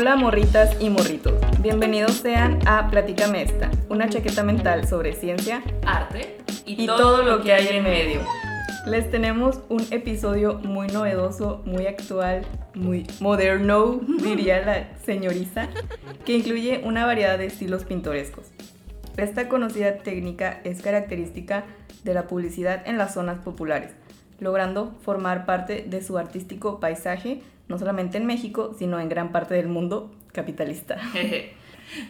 Hola morritas y morritos, bienvenidos sean a Platícame esta, una chaqueta mental sobre ciencia, arte y, todo, lo que hay en medio. Les tenemos un episodio muy novedoso, muy actual, muy moderno, diría la señorita, que incluye una variedad de estilos pintorescos. Esta conocida técnica es característica de la publicidad en las zonas populares, logrando formar parte de su artístico paisaje, no solamente en México, sino en gran parte del mundo capitalista.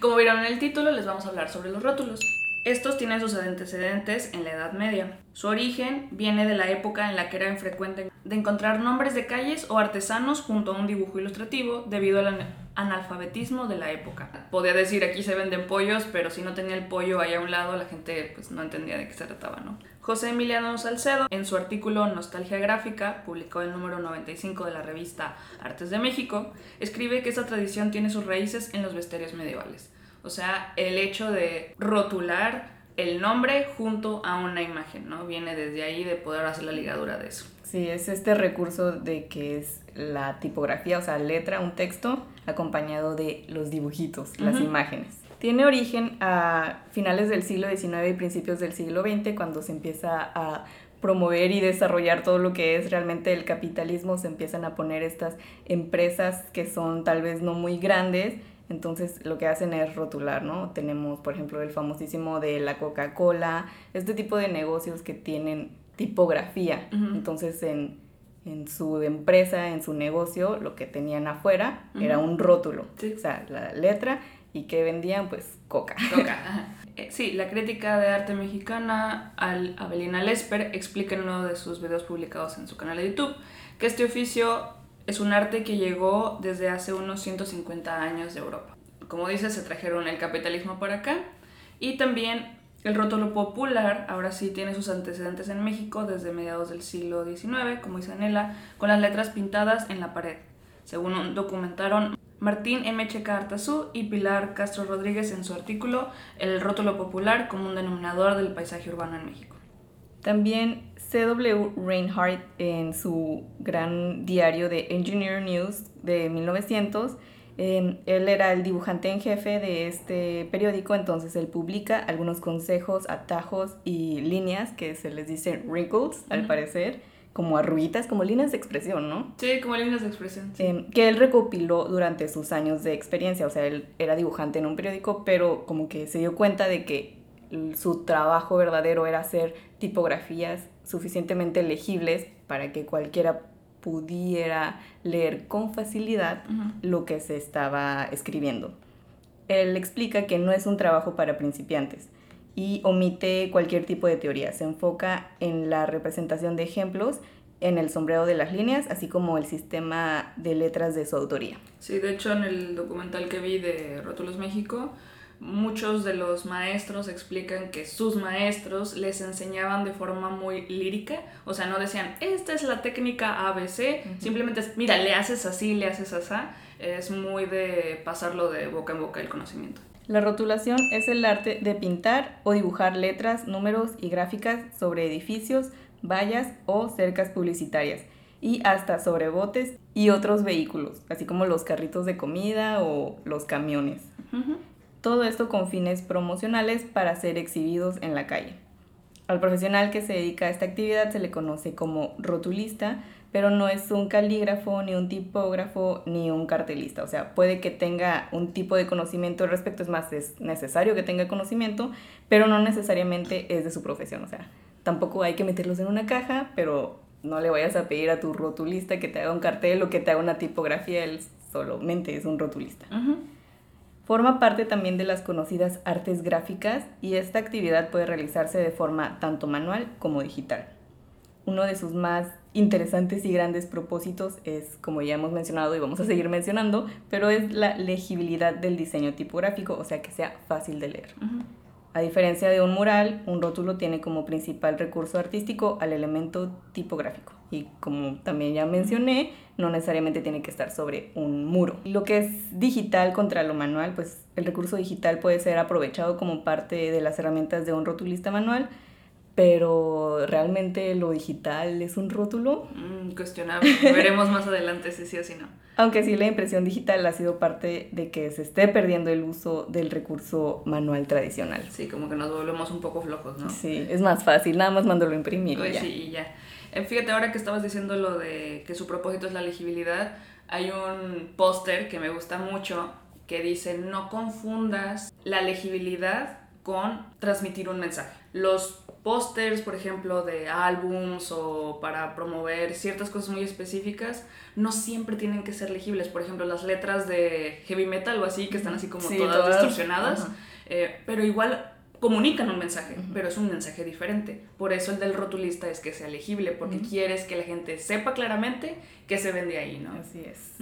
Como vieron en el título, les vamos a hablar sobre los rótulos. Estos tienen sus antecedentes en la Edad Media. Su origen viene de la época en la que era infrecuente de encontrar nombres de calles o artesanos junto a un dibujo ilustrativo debido al analfabetismo de la época. Podía decir aquí se venden pollos, pero si no tenía el pollo ahí a un lado, la gente pues no entendía de qué se trataba, ¿no? José Emiliano Salcedo, en su artículo Nostalgia Gráfica, publicado en el número 95 de la revista Artes de México, escribe que esa tradición tiene sus raíces en los vesterios medievales. O sea, el hecho de rotular el nombre junto a una imagen, ¿no? Viene desde ahí de poder hacer la ligadura de eso. Sí, es este recurso de que es la tipografía, o sea, letra, un texto, acompañado de los dibujitos, las imágenes. Tiene origen a finales del siglo XIX y principios del siglo XX, cuando se empieza a promover y desarrollar todo lo que es realmente el capitalismo, se empiezan a poner estas empresas que son tal vez no muy grandes, entonces lo que hacen es rotular, ¿no? Tenemos, por ejemplo, el famosísimo de la Coca-Cola, este tipo de negocios que tienen tipografía. Entonces en, su empresa, en su negocio, lo que tenían afuera era un rótulo, o sea, la letra y que vendían pues coca. Coca. Eh, sí, la crítica de arte mexicana al Abelina Lesper explica en uno de sus videos publicados en su canal de YouTube que este oficio es un arte que llegó desde hace unos 150 años de Europa. Como dice, se trajeron el capitalismo por acá y también el rótulo popular, ahora sí tiene sus antecedentes en México desde mediados del siglo XIX, como dice Anela, con las letras pintadas en la pared. Según documentaron Martín M. Checa Artazú y Pilar Castro Rodríguez en su artículo El rótulo popular como un denominador del paisaje urbano en México. También C.W. Reinhardt en su gran diario de Engineer News de 1900, em, él era el dibujante en jefe de este periódico, entonces él publica algunos consejos, atajos y líneas que se les dicen wrinkles, al parecer, como arruguitas, como líneas de expresión, ¿no? Sí, como líneas de expresión. Em, que él recopiló durante sus años de experiencia, o sea, él era dibujante en un periódico, pero como que se dio cuenta de que su trabajo verdadero era hacer tipografías suficientemente legibles para que cualquiera pudiera leer con facilidad lo que se estaba escribiendo. Él explica que no es un trabajo para principiantes y omite cualquier tipo de teoría. Se enfoca en la representación de ejemplos, en el sombrero de las líneas, así como el sistema de letras de su autoría. Sí, de hecho en el documental que vi de Rótulos México, muchos de los maestros explican que sus maestros les enseñaban de forma muy lírica, o sea, no decían, esta es la técnica ABC, simplemente es, mira, le haces así, le haces así, es muy de pasarlo de boca en boca el conocimiento. La rotulación es el arte de pintar o dibujar letras, números y gráficas sobre edificios, vallas o cercas publicitarias y hasta sobre botes y otros vehículos, así como los carritos de comida o los camiones. Todo esto con fines promocionales para ser exhibidos en la calle. Al profesional que se dedica a esta actividad se le conoce como rotulista, pero no es un calígrafo, ni un tipógrafo, ni un cartelista. O sea, puede que tenga un tipo de conocimiento al respecto, es más, es necesario que tenga conocimiento, pero no necesariamente es de su profesión. O sea, tampoco hay que meterlos en una caja, pero no le vayas a pedir a tu rotulista que te haga un cartel o que te haga una tipografía, él solamente es un rotulista. Forma parte también de las conocidas artes gráficas y esta actividad puede realizarse de forma tanto manual como digital. Uno de sus más interesantes y grandes propósitos es, como ya hemos mencionado y vamos a seguir mencionando, pero es la legibilidad del diseño tipográfico, o sea, que sea fácil de leer. A diferencia de un mural, un rótulo tiene como principal recurso artístico al elemento tipográfico. Y como también ya mencioné, no necesariamente tiene que estar sobre un muro. Lo que es digital contra lo manual, pues el recurso digital puede ser aprovechado como parte de las herramientas de un rotulista manual, pero realmente lo digital es un rótulo. Mm, cuestionable. Veremos más adelante si sí o si no. Aunque sí la impresión digital ha sido parte de que se esté perdiendo el uso del recurso manual tradicional. Sí, como que nos volvemos un poco flojos, ¿no? Sí, es más fácil, nada más mándalo a imprimir. Pues y ya. sí, y ya. Eh, fíjate, ahora que estabas diciendo lo de que su propósito es la legibilidad, hay un póster que me gusta mucho que dice no confundas la legibilidad con transmitir un mensaje. Los pósters, por ejemplo, de álbums o para promover ciertas cosas muy específicas, no siempre tienen que ser legibles. Por ejemplo, las letras de heavy metal o así, que están así como Sí, todas, todas, distorsionadas, eh, pero igual comunican un mensaje, pero es un mensaje diferente. Por eso el del rotulista es que sea legible, porque quieres que la gente sepa claramente que se vende ahí, ¿no? Así es.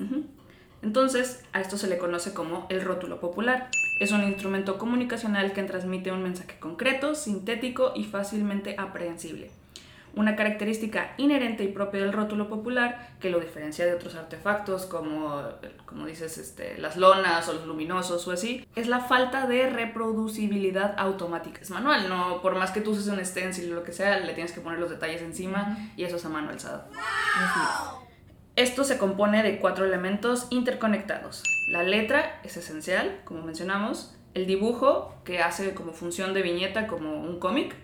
Entonces, a esto se le conoce como el rótulo popular. Es un instrumento comunicacional que transmite un mensaje concreto, sintético y fácilmente aprehensible. Una característica inherente y propia del rótulo popular que lo diferencia de otros artefactos como, como dices, este, las lonas o los luminosos o así, es la falta de reproducibilidad automática. Es manual, no por más que tú uses un stencil o lo que sea, le tienes que poner los detalles encima y eso es a mano alzada. Es. Esto se compone de cuatro elementos interconectados. La letra es esencial, como mencionamos. El dibujo, que hace como función de viñeta, como un cómic,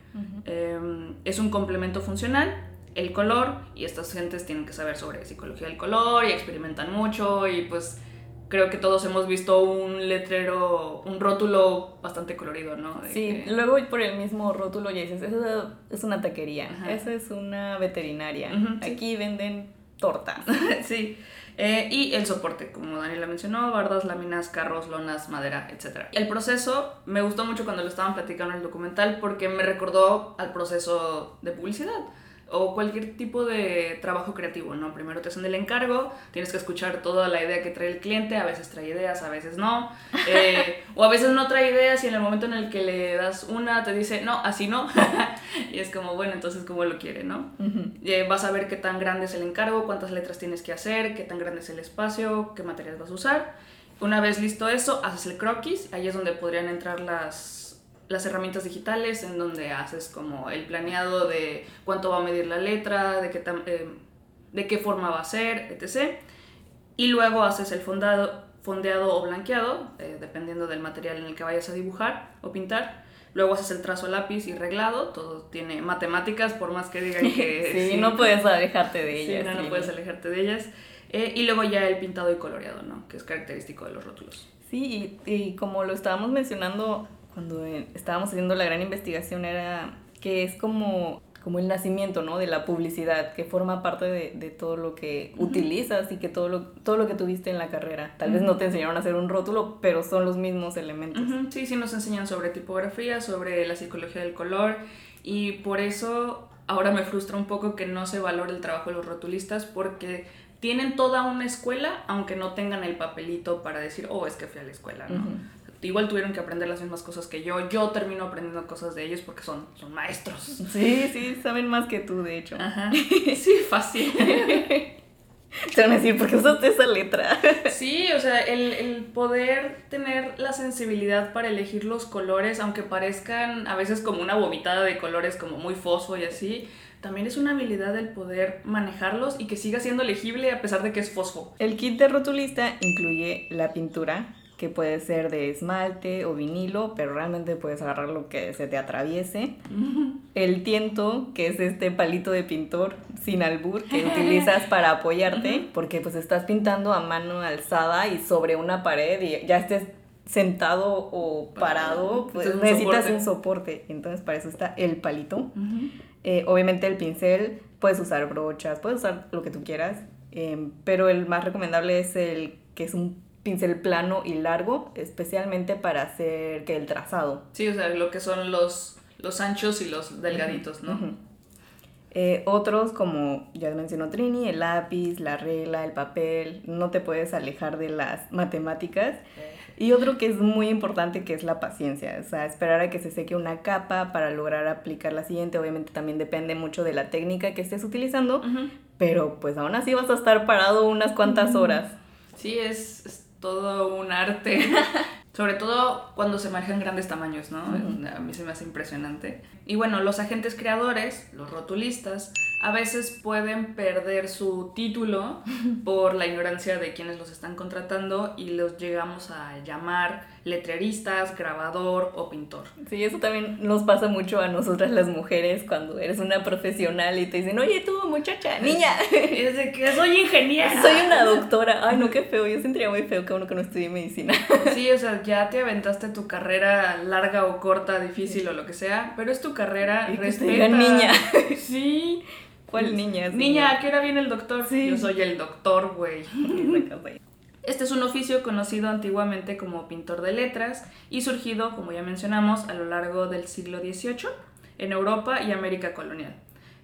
eh, es un complemento funcional. El color, y estas gentes tienen que saber sobre psicología del color y experimentan mucho y pues creo que todos hemos visto un letrero, un rótulo bastante colorido, ¿no? De Sí, que- luego por el mismo rótulo ya dices, eso es una taquería, Ajá. esa es una veterinaria, Ujú, sí. aquí venden tortas. sí. Eh, y el soporte, como Daniela mencionó, bardas, láminas, carros, lonas, madera, etc. El proceso me gustó mucho cuando lo estaban platicando en el documental porque me recordó al proceso de publicidad o cualquier tipo de trabajo creativo, ¿no? Primero te hacen el encargo, tienes que escuchar toda la idea que trae el cliente, a veces trae ideas, a veces no, eh, o a veces no trae ideas y en el momento en el que le das una te dice, no, así no, y es como, bueno, entonces cómo lo quiere, ¿no? Eh, vas a ver qué tan grande es el encargo, cuántas letras tienes que hacer, qué tan grande es el espacio, qué materiales vas a usar. Una vez listo eso, haces el croquis, ahí es donde podrían entrar las, las herramientas digitales, en donde haces como el planeado de cuánto va a medir la letra, de qué, eh, de qué forma va a ser, etc. Y luego haces el fondado, fondeado o blanqueado, eh, dependiendo del material en el que vayas a dibujar o pintar. Luego haces el trazo lápiz y reglado, todo tiene matemáticas, por más que digan que sí, no puedes alejarte de Sí, ellas. no, no sí. puedes alejarte de ellas. Eh, y luego ya el pintado y coloreado, ¿no? Que es característico de los rótulos. Sí, y, y como lo estábamos mencionando cuando eh, estábamos haciendo la gran investigación, era que es como, como el nacimiento, ¿no? De la publicidad, que forma parte de, de todo lo que utilizas y que todo lo, todo lo que tuviste en la carrera. Tal vez no te enseñaron a hacer un rótulo, pero son los mismos elementos. Sí, sí nos enseñan sobre tipografía, sobre la psicología del color y por eso ahora me frustra un poco que no se valore el trabajo de los rotulistas porque tienen toda una escuela aunque no tengan el papelito para decir, oh, es que fui a la escuela, ¿no? Igual tuvieron que aprender las mismas cosas que yo, yo termino aprendiendo cosas de ellos porque son, son maestros. Sí, sí, saben más que tú, de hecho. Ajá. Sí, fácil. Te van a decir, ¿por qué usaste esa letra? Sí, o sea, el, el poder tener la sensibilidad para elegir los colores, aunque parezcan a veces como una vomitada de colores como muy fosfo y así, también es una habilidad el poder manejarlos y que siga siendo legible a pesar de que es fosfo. El kit de rotulista incluye la pintura, que puede ser de esmalte o vinilo, pero realmente puedes agarrar lo que se te atraviese. El tiento, que es este palito de pintor sin albur que utilizas para apoyarte, porque pues estás pintando a mano alzada y sobre una pared y ya estés sentado o parado, pues Necesitas un necesitas soporte. un soporte. Entonces para eso está el palito. Eh, obviamente el pincel, puedes usar brochas, puedes usar lo que tú quieras, eh, pero el más recomendable es el que es un pincel plano y largo, especialmente para hacer que el trazado. Sí, o sea, lo que son los, los anchos y los delgaditos, ¿no? Eh, otros, como ya mencionó Trini, el lápiz, la regla, el papel, no te puedes alejar de las matemáticas. Y otro que es muy importante que es la paciencia, o sea, esperar a que se seque una capa para lograr aplicar la siguiente. Obviamente también depende mucho de la técnica que estés utilizando, Ujú. pero pues aún así vas a estar parado unas cuantas horas. Sí, es, es todo un arte. Sobre todo cuando se manejan grandes tamaños, ¿no? A mí se me hace impresionante. Y bueno, los agentes creadores, los rotulistas, a veces pueden perder su título por la ignorancia de quienes los están contratando y los llegamos a llamar letreristas, grabador o pintor. Sí, eso también nos pasa mucho a nosotras las mujeres cuando eres una profesional y te dicen, oye tú muchacha, niña. Es de que soy ingeniera. Soy una doctora. Ay, no, qué feo. Yo sentiría muy feo que uno que no estudie medicina. Sí, o sea, ya te aventaste tu carrera larga o corta, difícil o lo que sea, pero es tu carrera, y respeta. niña. Sí. ¿Cuál niña? Niña, ¿a qué hora viene el doctor? Sí. Yo soy el doctor, güey. Este es un oficio conocido antiguamente como pintor de letras y surgido, como ya mencionamos, a lo largo del siglo XVIII en Europa y América colonial.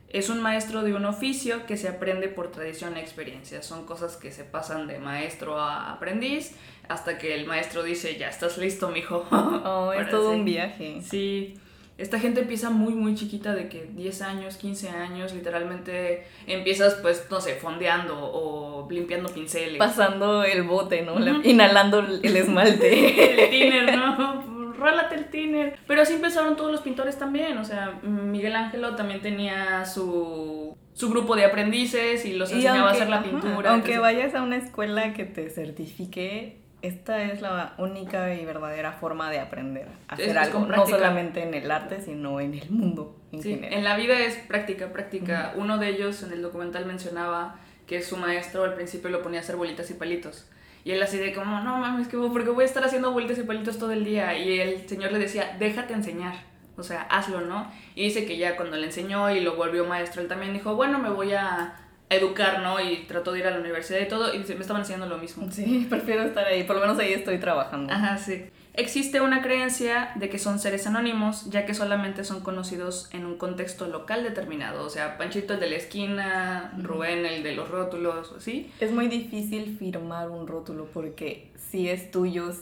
Es un maestro de un oficio que se aprende por tradición e experiencia. Son cosas que se pasan de maestro a aprendiz hasta que el maestro dice, ya estás listo, mijo. Oh, es todo un viaje. Sí esta gente empieza muy, muy chiquita, de que 10 años, 15 años, literalmente empiezas, pues, no sé, fondeando o limpiando pinceles. Pasando el bote, ¿no? Inhalando el esmalte. el tiner, ¿no? Rálate el tiner. Pero así empezaron todos los pintores también, o sea, Miguel Ángelo también tenía su su grupo de aprendices y los enseñaba a hacer la pintura. Aunque vayas a una escuela que te certifique, esta es la única y verdadera forma de aprender a hacer algo, no solamente en el arte, sino en el mundo en sí, En la vida es práctica, práctica. Uno de ellos en el documental mencionaba que su maestro al principio lo ponía a hacer bolitas y palitos. Y él así de como, no mames, que porque voy a estar haciendo bolitas y palitos todo el día. Y el señor le decía, déjate enseñar. O sea, hazlo, ¿no? Y dice que ya cuando le enseñó y lo volvió maestro, él también dijo, bueno, me voy a educar, ¿no? Y trató de ir a la universidad y todo, y me estaban enseñando lo mismo. Sí, prefiero estar ahí, por lo menos ahí estoy trabajando. Ajá, sí. Existe una creencia de que son seres anónimos, ya que solamente son conocidos en un contexto local determinado. O sea, Panchito el de la esquina, Rubén el de los rótulos, ¿sí? Es muy difícil firmar un rótulo porque si es tuyo,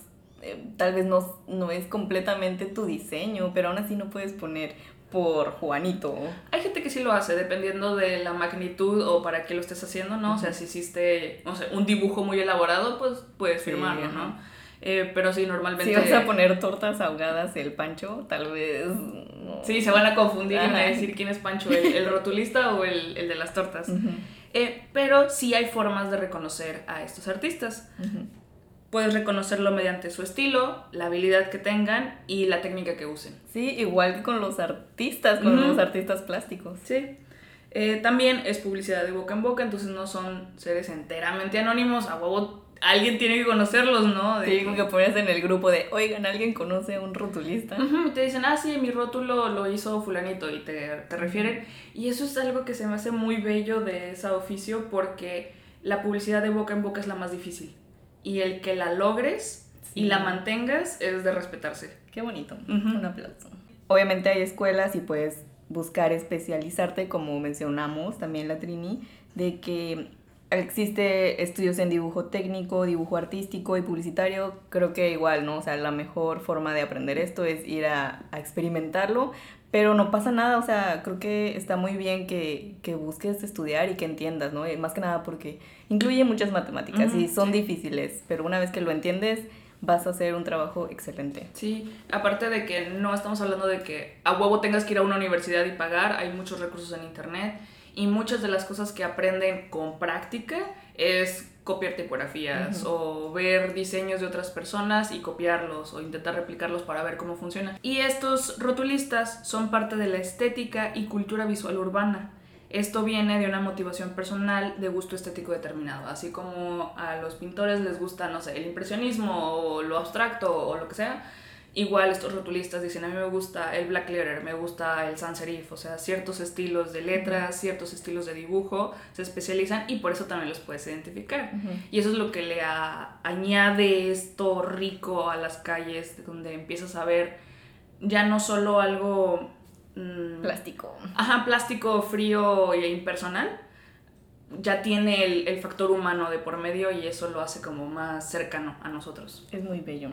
eh, tal vez no, no es completamente tu diseño, pero aún así no puedes poner por Juanito. Hay gente que sí lo hace, dependiendo de la magnitud o para qué lo estés haciendo, ¿no? O sea, si hiciste, no sé, un dibujo muy elaborado, pues puedes firmarlo, ¿no? Eh, pero sí, normalmente... Si vas a poner tortas ahogadas el Pancho, tal vez... Sí, se van a confundir y van a decir quién es Pancho, el, rotulista o el, de las tortas. Eh, pero sí hay formas de reconocer a estos artistas. Puedes reconocerlo mediante su estilo, la habilidad que tengan y la técnica que usen. Sí, igual que con los artistas, con los artistas plásticos. Sí. Eh, también es publicidad de boca en boca, entonces no son seres enteramente anónimos. A huevo, alguien tiene que conocerlos, ¿no? De... Sí, como que pones en el grupo de, oigan, ¿alguien conoce a un rotulista? y te dicen, ah, sí, mi rótulo lo hizo fulanito y te, te refieren. Y eso es algo que se me hace muy bello de ese oficio porque la publicidad de boca en boca es la más difícil y el que la logres y la mantengas es de respetarse. Qué bonito. Un aplauso. Obviamente hay escuelas y puedes buscar especializarte, como mencionamos también la Trini, de que existe estudios en dibujo técnico, dibujo artístico y publicitario, creo que igual, ¿no? O sea, la mejor forma de aprender esto es ir a, a experimentarlo, pero no pasa nada, o sea, creo que está muy bien que, que busques estudiar y que entiendas, ¿no? más que nada porque incluye muchas matemáticas y son difíciles, pero una vez que lo entiendes vas a hacer un trabajo excelente. Sí, aparte de que no estamos hablando de que a huevo tengas que ir a una universidad y pagar, hay muchos recursos en internet y muchas de las cosas que aprenden con práctica es copiar tipografías o ver diseños de otras personas y copiarlos o intentar replicarlos para ver cómo funciona. Y estos rotulistas son parte de la estética y cultura visual urbana. Esto viene de una motivación personal de gusto estético determinado, así como a los pintores les gusta, no sé, el impresionismo o lo abstracto o lo que sea, Igual estos rotulistas dicen, a mí me gusta el black letter, me gusta el sans serif, o sea, ciertos estilos de letras, ciertos estilos de dibujo se especializan y por eso también los puedes identificar. Y eso es lo que le añade esto rico a las calles, donde empiezas a ver ya no solo algo... Mm, plástico. Ajá, plástico, frío e impersonal, ya tiene el, el, factor humano de por medio y eso lo hace como más cercano a nosotros. Es muy bello.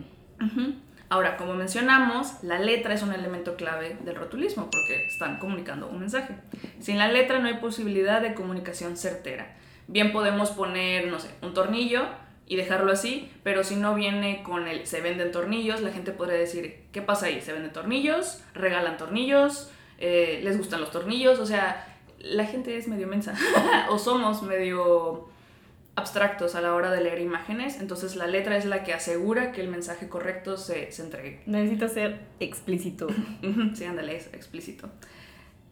Ahora, como mencionamos, la letra es un elemento clave del rotulismo porque están comunicando un mensaje. Sin la letra no hay posibilidad de comunicación certera. Bien podemos poner, no sé, un tornillo, y dejarlo así, pero si no viene con el se venden tornillos, la gente podría decir, ¿qué pasa ahí? ¿Se venden tornillos? ¿Regalan tornillos? Eh, ¿Les gustan los tornillos? O sea, la gente es medio mensa o somos medio abstractos a la hora de leer imágenes, entonces la letra es la que asegura que el mensaje correcto se, se entregue. Necesita ser explícito. sí, ándale, es explícito.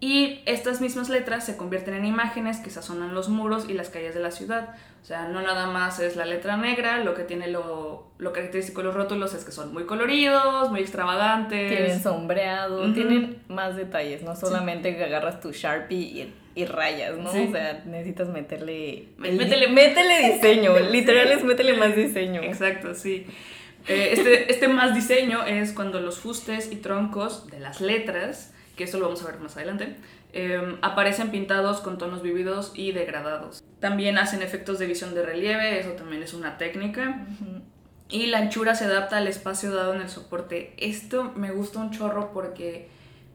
Y estas mismas letras se convierten en imágenes que sazonan los muros y las calles de la ciudad. O sea, no nada más es la letra negra, lo que tiene lo, lo característico de los rótulos es que son muy coloridos, muy extravagantes. Tienen sombreado, tienen más detalles, no solamente que agarras tu Sharpie y, y rayas, ¿no? O sea, necesitas meterle... Métele, métele diseño, literal es métele más diseño. Exacto, sí. Eh, este, este más diseño es cuando los fustes y troncos de las letras, que eso lo vamos a ver más adelante, Em, aparecen pintados con tonos vividos y degradados. También hacen efectos de visión de relieve, eso también es una técnica. Y la anchura se adapta al espacio dado en el soporte. Esto me gusta un chorro porque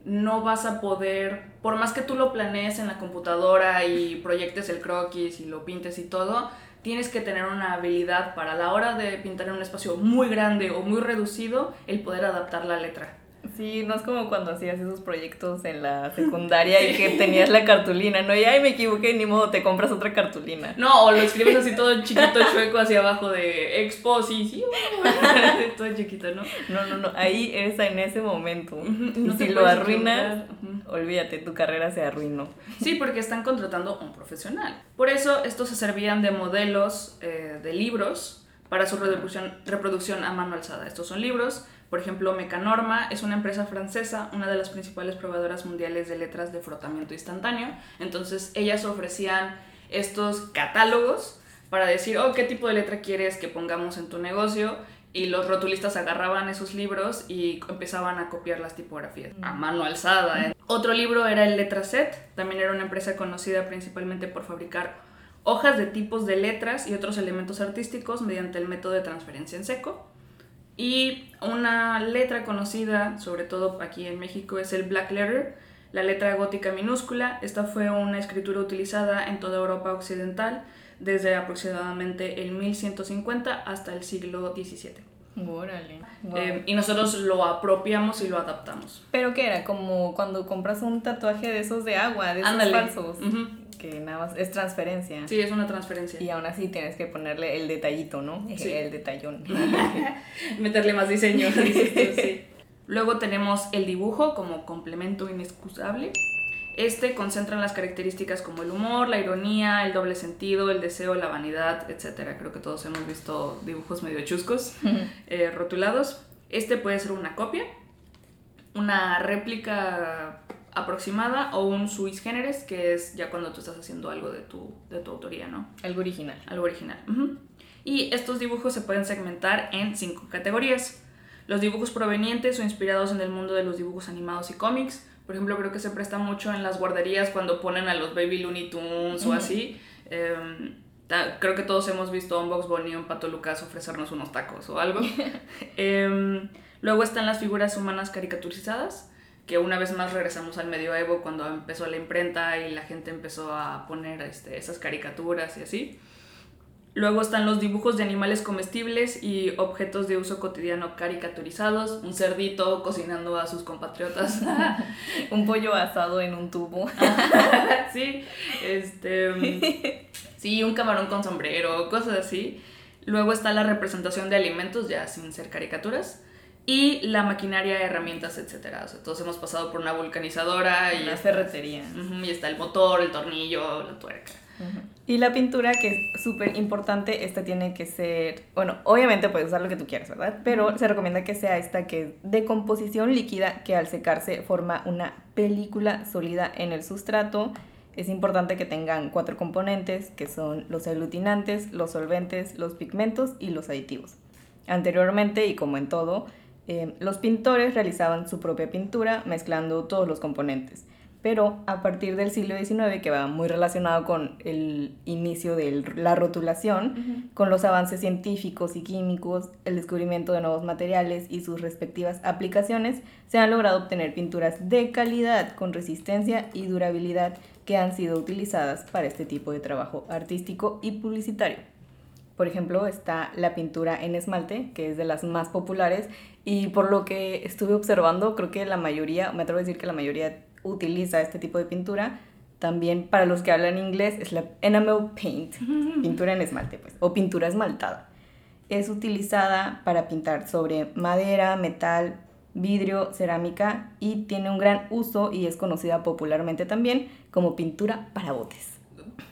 no vas a poder, por más que tú lo planees en la computadora y proyectes el croquis y lo pintes y todo, tienes que tener una habilidad para a la hora de pintar en un espacio muy grande o muy reducido, el poder adaptar la letra. Sí, no es como cuando hacías esos proyectos en la secundaria y que tenías la cartulina, ¿no? Y ay, me equivoqué, ni modo, te compras otra cartulina. No, o lo escribes así todo chiquito, chueco, hacia abajo de exposición. todo chiquito, ¿no? No, no, no, ahí es en ese momento. y si lo arruinas, olvídate, tu carrera se arruinó. Sí, porque están contratando a un profesional. Por eso, estos se servían de modelos eh, de libros para su reproducción, reproducción a mano alzada. Estos son libros por ejemplo, Mecanorma es una empresa francesa, una de las principales proveedoras mundiales de letras de frotamiento instantáneo. Entonces, ellas ofrecían estos catálogos para decir, oh, ¿qué tipo de letra quieres que pongamos en tu negocio? Y los rotulistas agarraban esos libros y empezaban a copiar las tipografías a mano alzada. Otro libro era el Letraset, también era una empresa conocida principalmente por fabricar hojas de tipos de letras y otros elementos artísticos mediante el método de transferencia en seco. Y una letra conocida, sobre todo aquí en México, es el Black Letter, la letra gótica minúscula. Esta fue una escritura utilizada en toda Europa occidental desde aproximadamente el 1150 hasta el siglo XVII. Órale. Eh, y nosotros lo apropiamos y lo adaptamos. ¿Pero qué era? Como cuando compras un tatuaje de esos de agua, de esos falsos que nada más es transferencia. Sí, es una transferencia. Y aún así tienes que ponerle el detallito, ¿no? Sí. El detallón. Meterle más diseño, sí. Luego tenemos el dibujo como complemento inexcusable. Este concentra las características como el humor, la ironía, el doble sentido, el deseo, la vanidad, etc. Creo que todos hemos visto dibujos medio chuscos eh, rotulados. Este puede ser una copia, una réplica aproximada o un suis generis, que es ya cuando tú estás haciendo algo de tu, de tu autoría, ¿no? Algo original. Algo original. Y estos dibujos se pueden segmentar en cinco categorías. Los dibujos provenientes o inspirados en el mundo de los dibujos animados y cómics. Por ejemplo, creo que se presta mucho en las guarderías cuando ponen a los Baby Looney Tunes o así. Em, creo que todos hemos visto a un Box Bunny o un Pato Lucas ofrecernos unos tacos o algo. Em, luego están las figuras humanas caricaturizadas que una vez más regresamos al medioevo cuando empezó la imprenta y la gente empezó a poner este, esas caricaturas y así. Luego están los dibujos de animales comestibles y objetos de uso cotidiano caricaturizados. Un cerdito cocinando a sus compatriotas. un pollo asado en un tubo. sí, este, sí, un camarón con sombrero, cosas así. Luego está la representación de alimentos ya sin ser caricaturas y la maquinaria, herramientas, etcétera. O sea, todos hemos pasado por una vulcanizadora y la ferretería. y está el motor, el tornillo, la tuerca. Y la pintura, que es súper importante, esta tiene que ser, bueno, obviamente puedes usar lo que tú quieras, ¿verdad? Pero se recomienda que sea esta que es de composición líquida, que al secarse forma una película sólida en el sustrato. Es importante que tengan cuatro componentes, que son los aglutinantes, los solventes, los pigmentos y los aditivos. Anteriormente, y como en todo, eh, los pintores realizaban su propia pintura mezclando todos los componentes, pero a partir del siglo XIX, que va muy relacionado con el inicio de la rotulación, con los avances científicos y químicos, el descubrimiento de nuevos materiales y sus respectivas aplicaciones, se han logrado obtener pinturas de calidad con resistencia y durabilidad que han sido utilizadas para este tipo de trabajo artístico y publicitario. Por ejemplo, está la pintura en esmalte, que es de las más populares, y por lo que estuve observando, creo que la mayoría, me atrevo a decir que la mayoría utiliza este tipo de pintura. También para los que hablan inglés es la enamel paint, pintura en esmalte, pues, o pintura esmaltada. Es utilizada para pintar sobre madera, metal, vidrio, cerámica y tiene un gran uso y es conocida popularmente también como pintura para botes.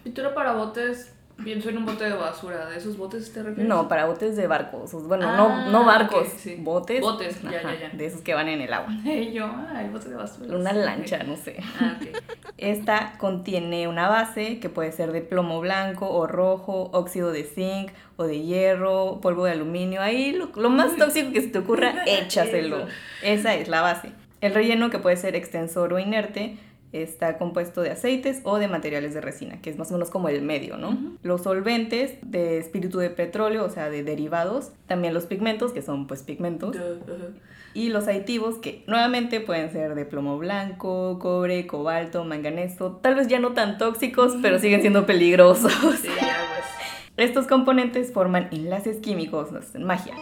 Pintura para botes, pienso en un bote de basura, ¿de esos botes te refieres? No, para botes de barcos. Bueno, no, no Ah, barcos, ok, sí. botes. Botes, ya, ajá, ya, ya. De esos que van en el agua. Yo, ah, el bote de basura. Una lancha, no sé. Ah, ok. Esta contiene una base que puede ser de plomo blanco o rojo, óxido de zinc o de hierro, polvo de aluminio. Ahí lo, lo más tóxico que se te ocurra, échaselo. Esa es la base. El relleno, que puede ser extensor o inerte, está compuesto de aceites o de materiales de resina, que es más o menos como el medio, ¿no? Los solventes de espíritu de petróleo, o sea, de derivados. También los pigmentos, que son pues pigmentos. Y los aditivos que nuevamente pueden ser de plomo blanco, cobre, cobalto, manganeso, tal vez ya no tan tóxicos, pero siguen siendo peligrosos. Sí. Estos componentes forman enlaces químicos, magia,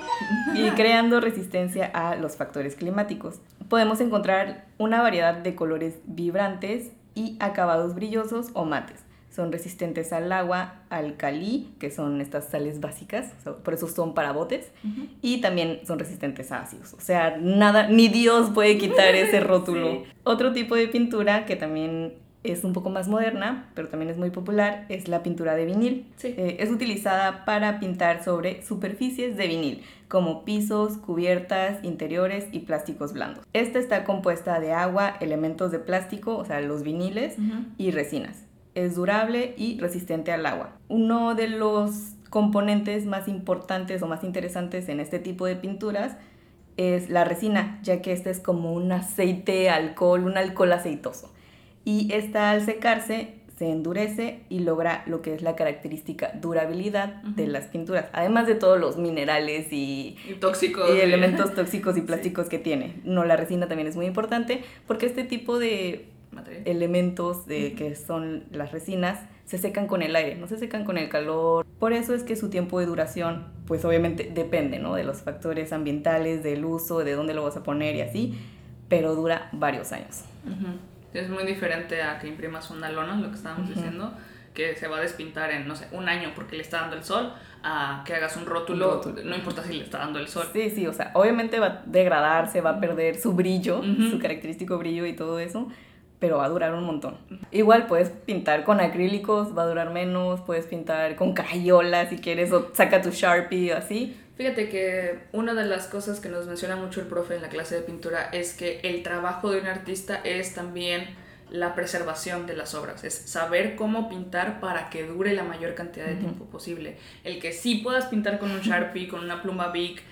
y creando resistencia a los factores climáticos. Podemos encontrar una variedad de colores vibrantes y acabados brillosos o mates. Son resistentes al agua, al calí, que son estas sales básicas, por eso son para botes, y también son resistentes a ácidos. O sea, nada, ni Dios puede quitar ese rótulo. Sí. Otro tipo de pintura que también es un poco más moderna, pero también es muy popular, es la pintura de vinil. Sí. Eh, es utilizada para pintar sobre superficies de vinil, como pisos, cubiertas, interiores y plásticos blandos. Esta está compuesta de agua, elementos de plástico, o sea, los viniles, y resinas. Es durable y resistente al agua. Uno de los componentes más importantes o más interesantes en este tipo de pinturas es la resina, ya que este es como un aceite, alcohol, un alcohol aceitoso. Y esta al secarse se endurece y logra lo que es la característica durabilidad de las pinturas, además de todos los minerales y, Y tóxicos. y elementos tóxicos y plásticos que tiene. No, la resina también es muy importante porque este tipo de Material. elementos de que son las resinas se secan con el aire, no se secan con el calor. Por eso es que su tiempo de duración, pues obviamente depende, ¿no? De los factores ambientales, del uso, de dónde lo vas a poner y así, pero dura varios años. Ujú. Es muy diferente a que imprimas una lona, lo que estábamos Ujú. diciendo, que se va a despintar en, no sé, un año porque le está dando el sol, a que hagas un rótulo, rótulo. no importa si le está dando el sol. Sí, sí, o sea, obviamente va a degradarse, va a perder su brillo, Ujú. su característico brillo y todo eso, pero va a durar un montón. Igual puedes pintar con acrílicos, va a durar menos, puedes pintar con crayola si quieres, o saca tu Sharpie o así. Fíjate que una de las cosas que nos menciona mucho el profe en la clase de pintura es que el trabajo de un artista es también la preservación de las obras, es saber cómo pintar para que dure la mayor cantidad de tiempo posible. El que sí puedas pintar con un Sharpie, con una pluma Bic,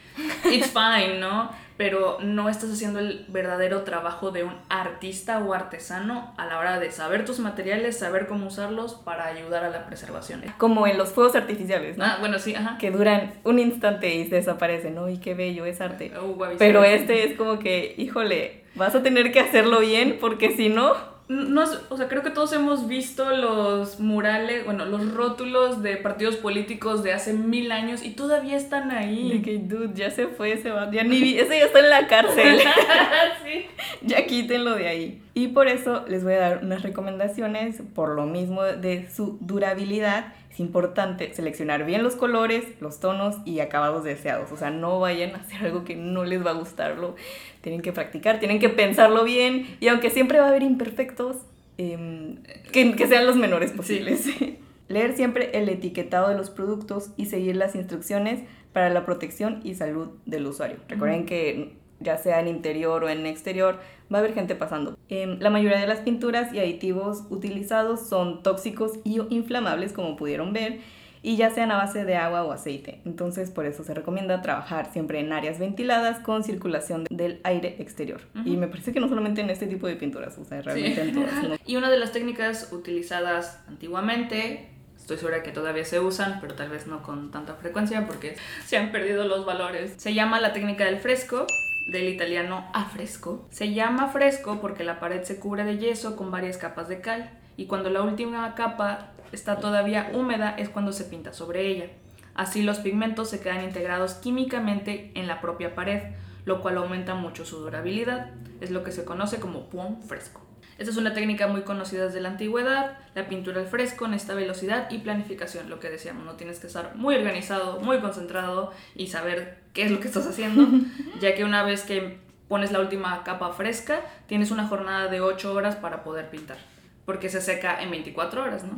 it's fine, ¿no? Pero no estás haciendo el verdadero trabajo de un artista o artesano a la hora de saber tus materiales, saber cómo usarlos para ayudar a la preservación. Como en los fuegos artificiales, ¿no? Ah, bueno, sí, ajá. que duran un instante y se desaparecen, ¿no? Y qué bello, es arte. Uh, guau, Pero sí. este es como que, híjole, vas a tener que hacerlo bien porque si no, No, es- o sea, creo que todos hemos visto los murales, bueno, los rótulos de partidos políticos de hace mil años y todavía están de ahí. que, dude, ya se fue, se va, ya ni vi, ese ya está en la cárcel, sí. ya quítenlo de ahí. Y por eso les voy a dar unas recomendaciones, por lo mismo de su durabilidad, es importante seleccionar bien los colores, los tonos y acabados deseados. O sea, no vayan a hacer algo que no les va a gustarlo. Tienen que practicar, tienen que pensarlo bien. Y aunque siempre va a haber imperfectos, em, que, que sean los menores posibles. Leer siempre el etiquetado de los productos y seguir las instrucciones para la protección y salud del usuario. Recuerden que ya sea en interior o en exterior, va a haber gente pasando. Em, la mayoría de las pinturas y aditivos utilizados son tóxicos y inflamables, como pudieron ver, y ya sean a base de agua o aceite. Entonces, por eso se recomienda trabajar siempre en áreas ventiladas con circulación del aire exterior. Y me parece que no solamente en este tipo de pinturas, o sea, realmente Sí. en todas. ¿no? Y una de las técnicas utilizadas antiguamente, estoy segura que todavía se usan, pero tal vez no con tanta frecuencia porque se han perdido los valores. Se llama la técnica del fresco, del italiano a fresco. Se llama fresco porque la pared se cubre de yeso con varias capas de cal y cuando la última capa está todavía húmeda es cuando se pinta sobre ella. Así los pigmentos se quedan integrados químicamente en la propia pared, lo cual aumenta mucho su durabilidad. Es lo que se conoce como puón fresco. Esta es una técnica muy conocida desde la antigüedad. La pintura al fresco necesita velocidad y planificación, lo que decíamos, no tienes que estar muy organizado, muy concentrado y saber qué es lo que estás haciendo, ya que una vez que pones la última capa fresca, tienes una jornada de 8 horas para poder pintar, porque se seca en 24 horas, ¿no?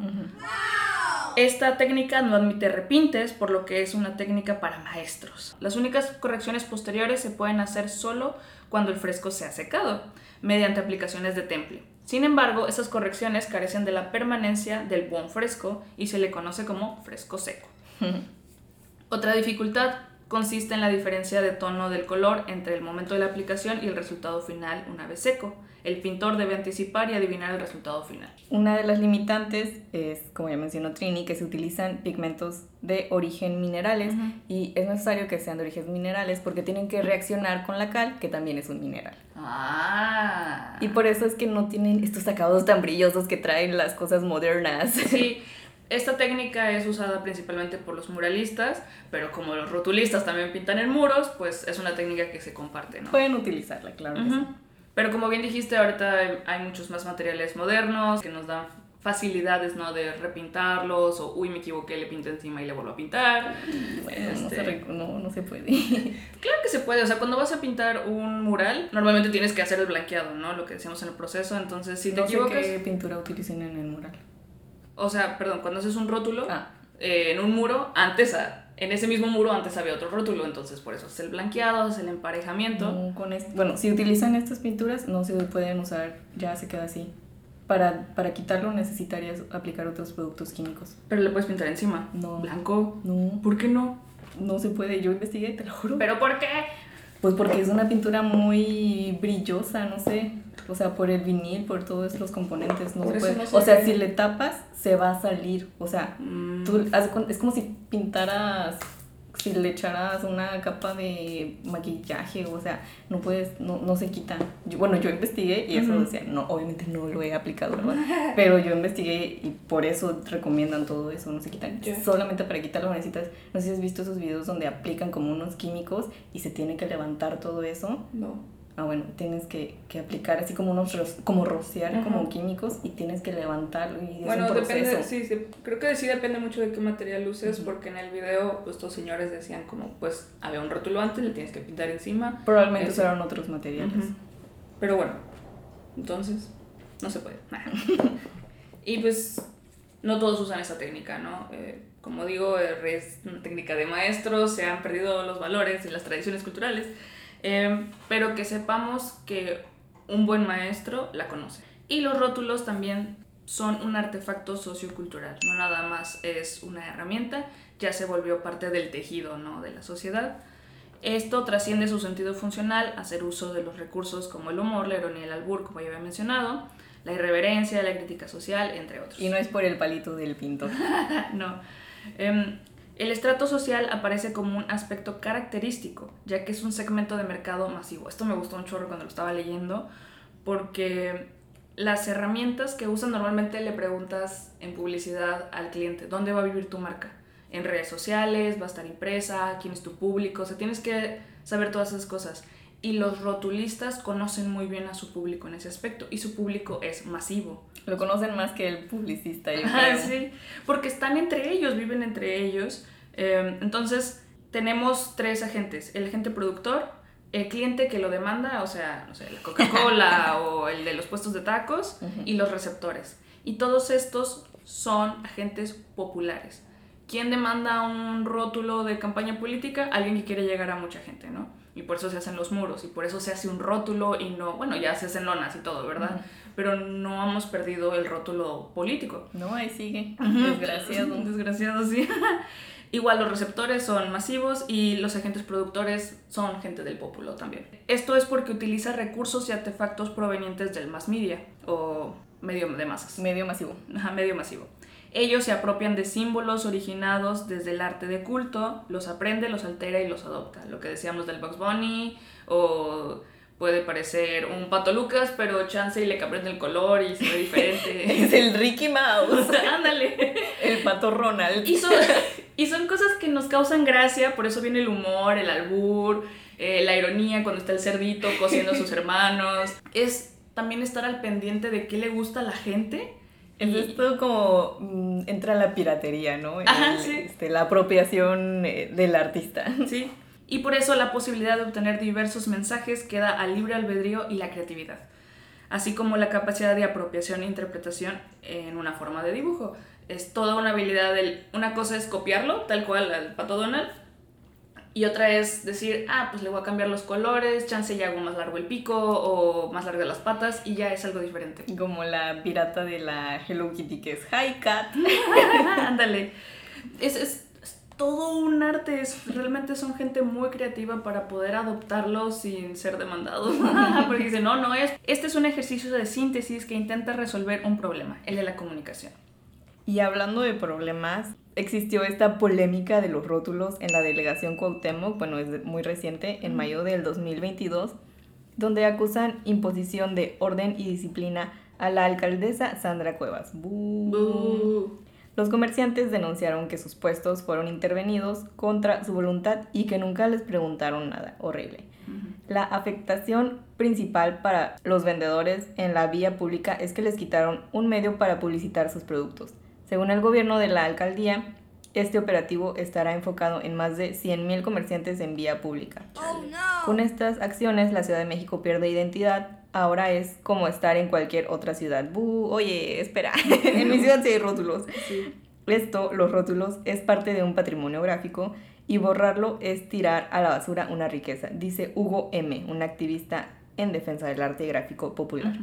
Esta técnica no admite repintes, por lo que es una técnica para maestros. Las únicas correcciones posteriores se pueden hacer solo cuando el fresco se ha secado mediante aplicaciones de temple. Sin embargo, esas correcciones carecen de la permanencia del buen fresco y se le conoce como fresco seco. Otra dificultad consiste en la diferencia de tono del color entre el momento de la aplicación y el resultado final una vez seco. El pintor debe anticipar y adivinar el resultado final. Una de las limitantes es, como ya mencionó Trini, que se utilizan pigmentos de origen minerales y es necesario que sean de origen minerales porque tienen que reaccionar con la cal, que también es un mineral. Ah. Y por eso es que no tienen estos acabados tan brillosos que traen las cosas modernas. Sí. Esta técnica es usada principalmente por los muralistas, pero como los rotulistas también pintan en muros, pues es una técnica que se comparte, ¿no? Pueden utilizarla, claro. que sí. Pero como bien dijiste, ahorita hay- muchos más materiales modernos que nos dan facilidades, ¿no? De repintarlos o, uy, me equivoqué, le pinto encima y le vuelvo a pintar. Bueno, no, Este, se rec- no, no se puede. Claro que se puede, o sea, cuando vas a pintar un mural, normalmente tienes que hacer el blanqueado, ¿no? Lo que decíamos en el proceso, entonces si te no sé equivocas, qué pintura utilicen en el mural. o sea, perdón, cuando haces un rótulo Ah. eh, en un muro, antes, a- en ese mismo muro antes había otro rótulo, entonces por eso es el blanqueado, es el emparejamiento. No, con est- bueno, si utilizan estas pinturas, no se pueden usar, ya se queda así. Para, para quitarlo necesitarías aplicar otros productos químicos. Pero le puedes pintar encima. No. Blanco. No, ¿Por qué no? no se puede. Yo investigué, te lo juro. ¿Pero por qué? Pues porque es una pintura muy brillosa, no sé. O sea, por el vinil, por todos los componentes, no se puede. no se o sea, ve. si le tapas, se va a salir. O sea, Mm, tú, es como si pintaras, si le echaras una capa de maquillaje, o sea, no puedes, no, no se quita. Yo- bueno, yo investigué y eso Ujú. decía, no, obviamente no lo he aplicado, ¿verdad? Pero yo investigué y por eso recomiendan todo eso, no se quitan. Solamente para quitarlo necesitas, no sé si has visto esos videos donde aplican como unos químicos y se tiene que levantar todo eso. No. Ah, bueno, tienes que, que aplicar así como unos, como rociar Ajá. como químicos y tienes que levantarlo y es Bueno, un depende, sí, sí, creo que sí depende mucho de qué material uses, porque en el video pues, estos señores decían como, pues, había un rótulo antes, le tienes que pintar encima, Probablemente Eso. usaron otros materiales. Pero bueno, entonces no se puede. y pues no todos usan esa técnica, ¿no? Eh, como digo, es una técnica de maestros, se han perdido los valores y las tradiciones culturales, eh, pero que sepamos que un buen maestro la conoce. Y los rótulos también son un artefacto sociocultural, no nada más es una herramienta, ya se volvió parte del tejido, ¿no? De la sociedad. Esto trasciende su sentido funcional, hacer uso de los recursos como el humor, la ironía y el albur, como ya había mencionado, la irreverencia, la crítica social, entre otros. Y no es por el palito del pintor. no. Em, el estrato social aparece como un aspecto característico, ya que es un segmento de mercado masivo. Esto me gustó un chorro cuando lo estaba leyendo, porque las herramientas que usan normalmente le preguntas en publicidad al cliente, ¿dónde va a vivir tu marca? En redes sociales, va a estar impresa, quién es tu público, o sea, tienes que saber todas esas cosas. Y los rotulistas conocen muy bien a su público en ese aspecto, y su público es masivo. Lo conocen más que el publicista, yo creo. sí, porque están entre ellos, viven entre ellos. Eh, entonces, tenemos tres agentes: el agente productor, el cliente que lo demanda, o sea, no sé, la Coca-Cola o el de los puestos de tacos, y los receptores. Y todos estos son agentes populares. ¿Quién demanda un rótulo de campaña política? Alguien que quiere llegar a mucha gente, ¿no? Y por eso se hacen los muros, y por eso se hace un rótulo y no, bueno, ya se hacen lonas y todo, ¿verdad? Pero no hemos perdido el rótulo político. No, ahí sigue. Desgraciado. Desgraciado, sí. Igual los receptores son masivos y los agentes productores son gente del populo también. Esto es porque utiliza recursos y artefactos provenientes del mass media o medio de masas. Medio masivo. Ajá, medio masivo. Ellos se apropian de símbolos originados desde el arte de culto, los aprende, los altera y los adopta. Lo que decíamos del Bugs Bunny, o puede parecer un pato Lucas, pero chance y le cambian el color y se ve Es diferente. el Ricky Mouse. Ándale. El pato Ronald. Hizo, Y son cosas que nos causan gracia, por eso viene el humor, el albur, eh, la ironía cuando está el cerdito cosiendo a sus hermanos. Es también estar al pendiente de qué le gusta a la gente. Es esto como mm, entra la piratería, ¿no? Ajá, sí. Este, la apropiación eh, del artista. Sí. Y por eso la posibilidad de obtener diversos mensajes queda al libre albedrío y la creatividad, así como la capacidad de apropiación e interpretación en una forma de dibujo. Es toda una habilidad del... Una cosa es copiarlo, tal cual al Pato Donald, y otra es decir, ah, pues le voy a cambiar los colores, chance y hago más largo el pico o más largas las patas y ya es algo diferente. Como la pirata de la Hello Kitty que es Hi Cat. Ándale. es, es, todo un arte, es, realmente son gente muy creativa para poder adoptarlo sin ser demandados. Porque dicen, no, no es. Este es un ejercicio de síntesis que intenta resolver un problema, el de la comunicación. Y hablando de problemas, existió esta polémica de los rótulos en la delegación Cuauhtémoc, bueno, es muy reciente, en mayo del 2022, donde acusan imposición de orden y disciplina a la alcaldesa Sandra Cuevas. Los comerciantes denunciaron que sus puestos fueron intervenidos contra su voluntad y que nunca les preguntaron nada. Horrible. La afectación principal para los vendedores en la vía pública es que les quitaron un medio para publicitar sus productos. Según el gobierno de la alcaldía, este operativo estará enfocado en más de 100.000 comerciantes en vía pública. Oh, Con estas acciones, la Ciudad de México pierde identidad. Ahora es como estar en cualquier otra ciudad. oye, espera, en mi ciudad sí hay rótulos. Esto, los rótulos, es parte de un patrimonio gráfico y borrarlo es tirar a la basura una riqueza, dice Hugo M., un activista en defensa del arte gráfico popular.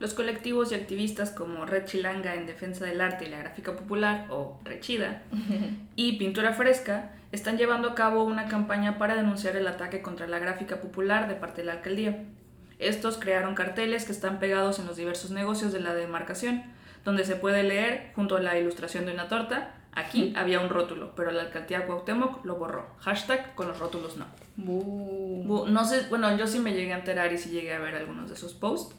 Los colectivos y activistas como Red Chilanga en defensa del arte y la gráfica popular, o Rechida, y Pintura Fresca, están llevando a cabo una campaña para denunciar el ataque contra la gráfica popular de parte de la alcaldía. Estos crearon carteles que están pegados en los diversos negocios de la demarcación, donde se puede leer, junto a la ilustración de una torta, aquí había un rótulo, pero la alcaldía Cuauhtémoc lo borró. Hashtag con los rótulos no. No sé, bueno, yo sí me llegué a enterar y sí llegué a ver algunos de esos posts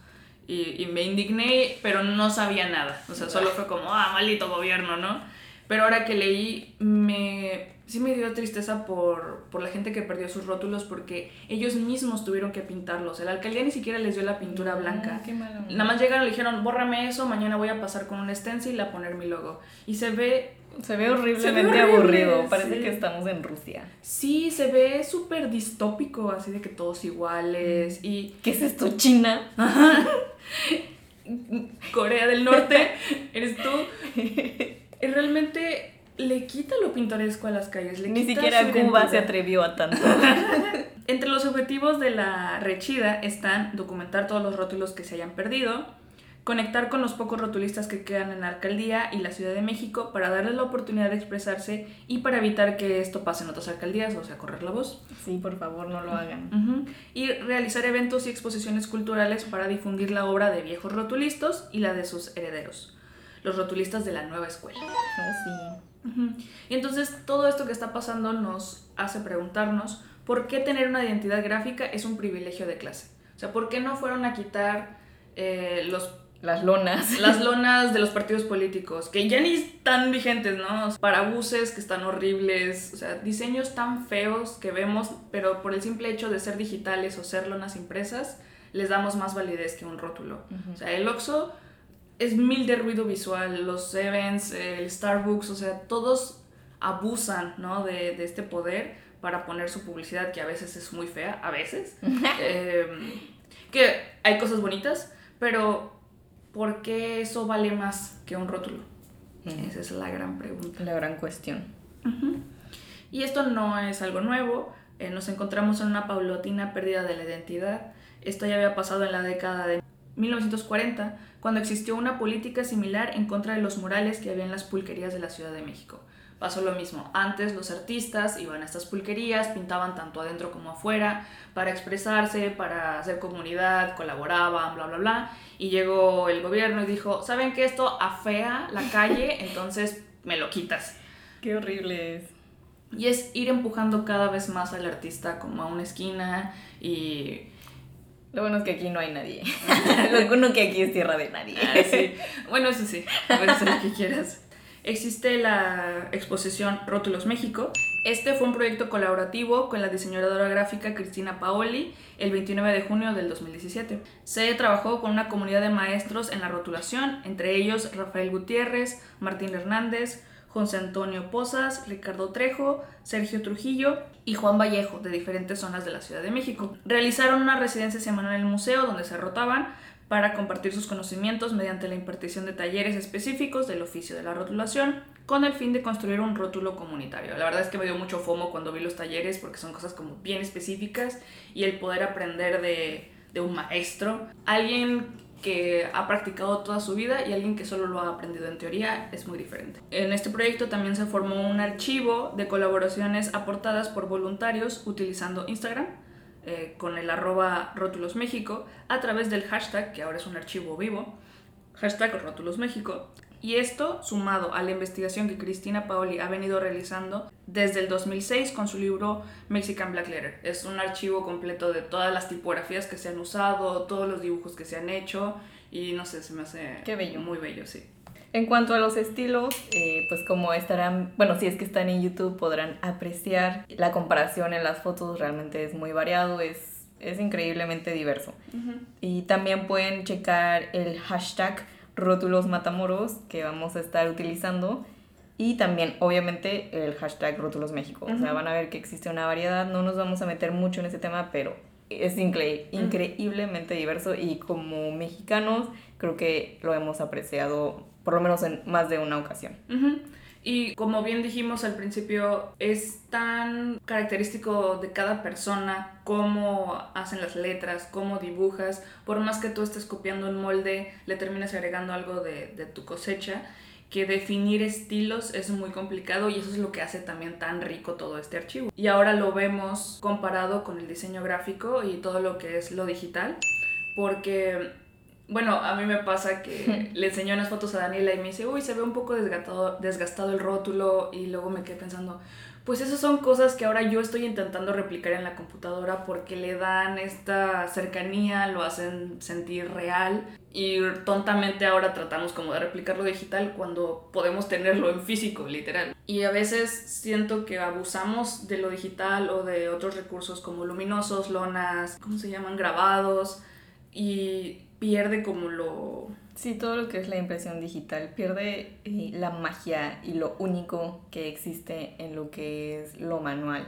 y, me indigné, pero no sabía nada. O sea, solo fue como, ah, maldito gobierno, ¿no? Pero ahora que leí, me, sí me dio tristeza por, por la gente que perdió sus rótulos porque ellos mismos tuvieron que pintarlos. El alcaldía ni siquiera les dio la pintura ah, blanca. Nada más llegaron y le dijeron, bórrame eso, mañana voy a pasar con un stencil a poner mi logo. Y se ve se ve horriblemente aburrido, parece que estamos en Rusia. Sí, se ve súper distópico, así de que todos iguales y... ¿Qué es esto, China? Corea del Norte, eres tú. Y realmente le quita lo pintoresco a las calles. Le Ni siquiera Cuba se atrevió a tanto. Entre los objetivos de la rechida están documentar todos los rótulos que se hayan perdido, conectar con los pocos rotulistas que quedan en la alcaldía y la Ciudad de México para darles la oportunidad de expresarse y para evitar que esto pase en otras alcaldías, o sea, correr la voz. Sí, por favor, no lo hagan. Y realizar eventos y exposiciones culturales para difundir la obra de viejos rotulistas y la de sus herederos, los rotulistas de la nueva escuela. Oh, sí. Y entonces todo esto que está pasando nos hace preguntarnos por qué tener una identidad gráfica es un privilegio de clase. O sea, ¿por qué no fueron a quitar eh, los las lonas. Las lonas de los partidos políticos, que ya ni están vigentes, ¿no? Parabuses que están horribles, o sea, diseños tan feos que vemos, pero por el simple hecho de ser digitales o ser lonas impresas, les damos más validez que un rótulo. O sea, el Oxxo es mil de ruido visual, los Sevens, el Starbucks, o sea, todos abusan, ¿no? De, de este poder para poner su publicidad, que a veces es muy fea, a veces. Em, que hay cosas bonitas, pero ¿por qué eso vale más que un rótulo? Esa es la gran pregunta. La gran cuestión. Y esto no es algo nuevo, eh, nos encontramos en una paulatina pérdida de la identidad. Esto ya había pasado en la década de 1940, cuando existió una política similar en contra de los murales que había en las pulquerías de la Ciudad de México pasó lo mismo. Antes los artistas iban a estas pulquerías, pintaban tanto adentro como afuera para expresarse, para hacer comunidad, colaboraban, bla, bla, bla. Y llegó el gobierno y dijo, ¿saben que esto afea la calle? Entonces me lo quitas. Qué horrible es. Y es ir empujando cada vez más al artista como a una esquina y... Lo bueno es que aquí no hay nadie. lo bueno es que aquí es tierra de nadie. Ah, sí. Bueno, eso sí. Puedes hacer lo que quieras. existe la exposición Rótulos México. Este fue un proyecto colaborativo con la diseñadora gráfica Cristina Paoli el 29 de junio del 2017. Se trabajó con una comunidad de maestros en la rotulación, entre ellos Rafael Gutiérrez, Martín Hernández, José Antonio Pozas, Ricardo Trejo, Sergio Trujillo y Juan Vallejo, de diferentes zonas de la Ciudad de México. Realizaron una residencia semanal en el museo donde se rotaban para compartir sus conocimientos mediante la impartición de talleres específicos del oficio de la rotulación, con el fin de construir un rótulo comunitario. La verdad es que me dio mucho fomo cuando vi los talleres porque son cosas como bien específicas y el poder aprender de, de un maestro, alguien que ha practicado toda su vida y alguien que solo lo ha aprendido en teoría es muy diferente. En este proyecto también se formó un archivo de colaboraciones aportadas por voluntarios utilizando Instagram eh, con el arroba Rótulos México a través del hashtag, que ahora es un archivo vivo, hashtag Rótulos México. Y esto sumado a la investigación que Cristina Paoli ha venido realizando desde el 2006 con su libro Mexican Black Letter. Es un archivo completo de todas las tipografías que se han usado, todos los dibujos que se han hecho y no sé, se me hace Qué bello. muy bello, sí. En cuanto a los estilos, eh, pues como estarán, bueno, si es que están en YouTube podrán apreciar la comparación en las fotos, realmente es muy variado, es, es increíblemente diverso. Y también pueden checar el hashtag rótulos matamoros que vamos a estar utilizando y también obviamente el hashtag rótulos México. O sea, van a ver que existe una variedad, no nos vamos a meter mucho en ese tema, pero es incre increíblemente diverso y como mexicanos creo que lo hemos apreciado por lo menos en más de una ocasión. Y como bien dijimos al principio, es tan característico de cada persona cómo hacen las letras, cómo dibujas. Por más que tú estés copiando un molde, le terminas agregando algo de, de tu cosecha que definir estilos es muy complicado y eso es lo que hace también tan rico todo este archivo. Y ahora lo vemos comparado con el diseño gráfico y todo lo que es lo digital, porque bueno, a mí me pasa que le enseño unas fotos a Daniela y me dice, uy, se ve un poco desgastado, desgastado el rótulo y luego me quedé pensando, pues esas son cosas que ahora yo estoy intentando replicar en la computadora porque le dan esta cercanía, lo hacen sentir real y tontamente ahora tratamos como de replicarlo digital cuando podemos tenerlo en físico, literal. Y a veces siento que abusamos de lo digital o de otros recursos como luminosos, lonas, ¿cómo se llaman? Grabados y pierde como lo... Sí, todo lo que es la impresión digital pierde eh, la magia y lo único que existe en lo que es lo manual.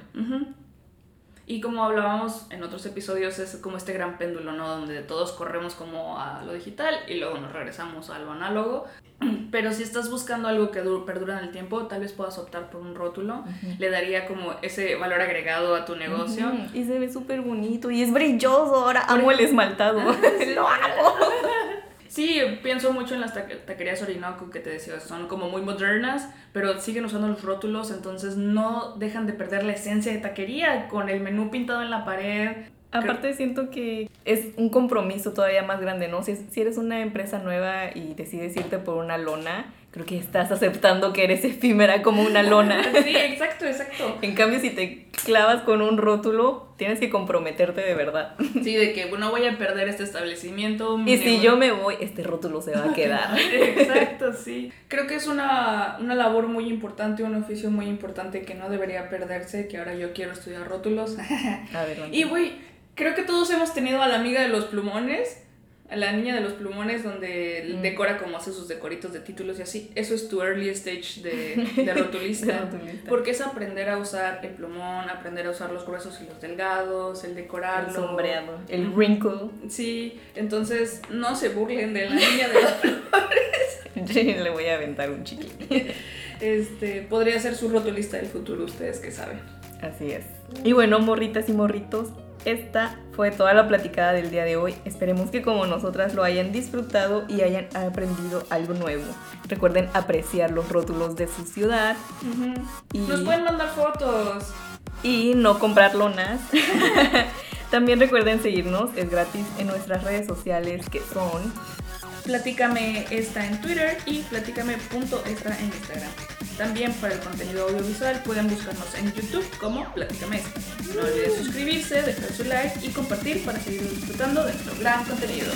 Y como hablábamos en otros episodios, es como este gran péndulo, ¿no? Donde todos corremos como a lo digital y luego nos regresamos a lo análogo. Pero si estás buscando algo que perdura en el tiempo, tal vez puedas optar por un rótulo. Le daría como ese valor agregado a tu negocio. Y se ve súper bonito y es brilloso. Ahora amo el esmaltado. lo amo. Sí, pienso mucho en las taquerías Orinoco que te decía, son como muy modernas, pero siguen usando los rótulos, entonces no dejan de perder la esencia de taquería con el menú pintado en la pared. Aparte siento que es un compromiso todavía más grande, ¿no? Si, si eres una empresa nueva y decides irte por una lona, creo que estás aceptando que eres efímera como una lona. sí, exacto, exacto. en cambio, si te clavas con un rótulo, tienes que comprometerte de verdad. Sí, de que no voy a perder este establecimiento. Y si yo me voy, este rótulo se va a quedar. exacto, sí. Creo que es una, una labor muy importante, un oficio muy importante que no debería perderse, que ahora yo quiero estudiar rótulos. a ver, y, güey, creo que todos hemos tenido a la amiga de los plumones la niña de los plumones donde mm. decora como hace sus decoritos de títulos y así. Eso es tu early stage de, de rotulista. Porque es aprender a usar el plumón, aprender a usar los gruesos y los delgados, el decorarlo. El sombreado, el wrinkle. Sí, entonces no se burlen de la niña de los plumones. Le voy a aventar un chiqui. Este, podría ser su rotulista del futuro, ustedes que saben. Así es. Y bueno, morritas y morritos, esta fue toda la platicada del día de hoy. Esperemos que como nosotras lo hayan disfrutado y hayan aprendido algo nuevo. Recuerden apreciar los rótulos de su ciudad. y... Nos pueden mandar fotos. Y no comprar lonas. También recuerden seguirnos, es gratis en nuestras redes sociales que son Platícame esta en Twitter y platícame.extra en Instagram. También para el contenido audiovisual pueden buscarnos en YouTube como Platícame esta. No olviden suscribirse, dejar su like y compartir para seguir disfrutando de nuestro gran contenido.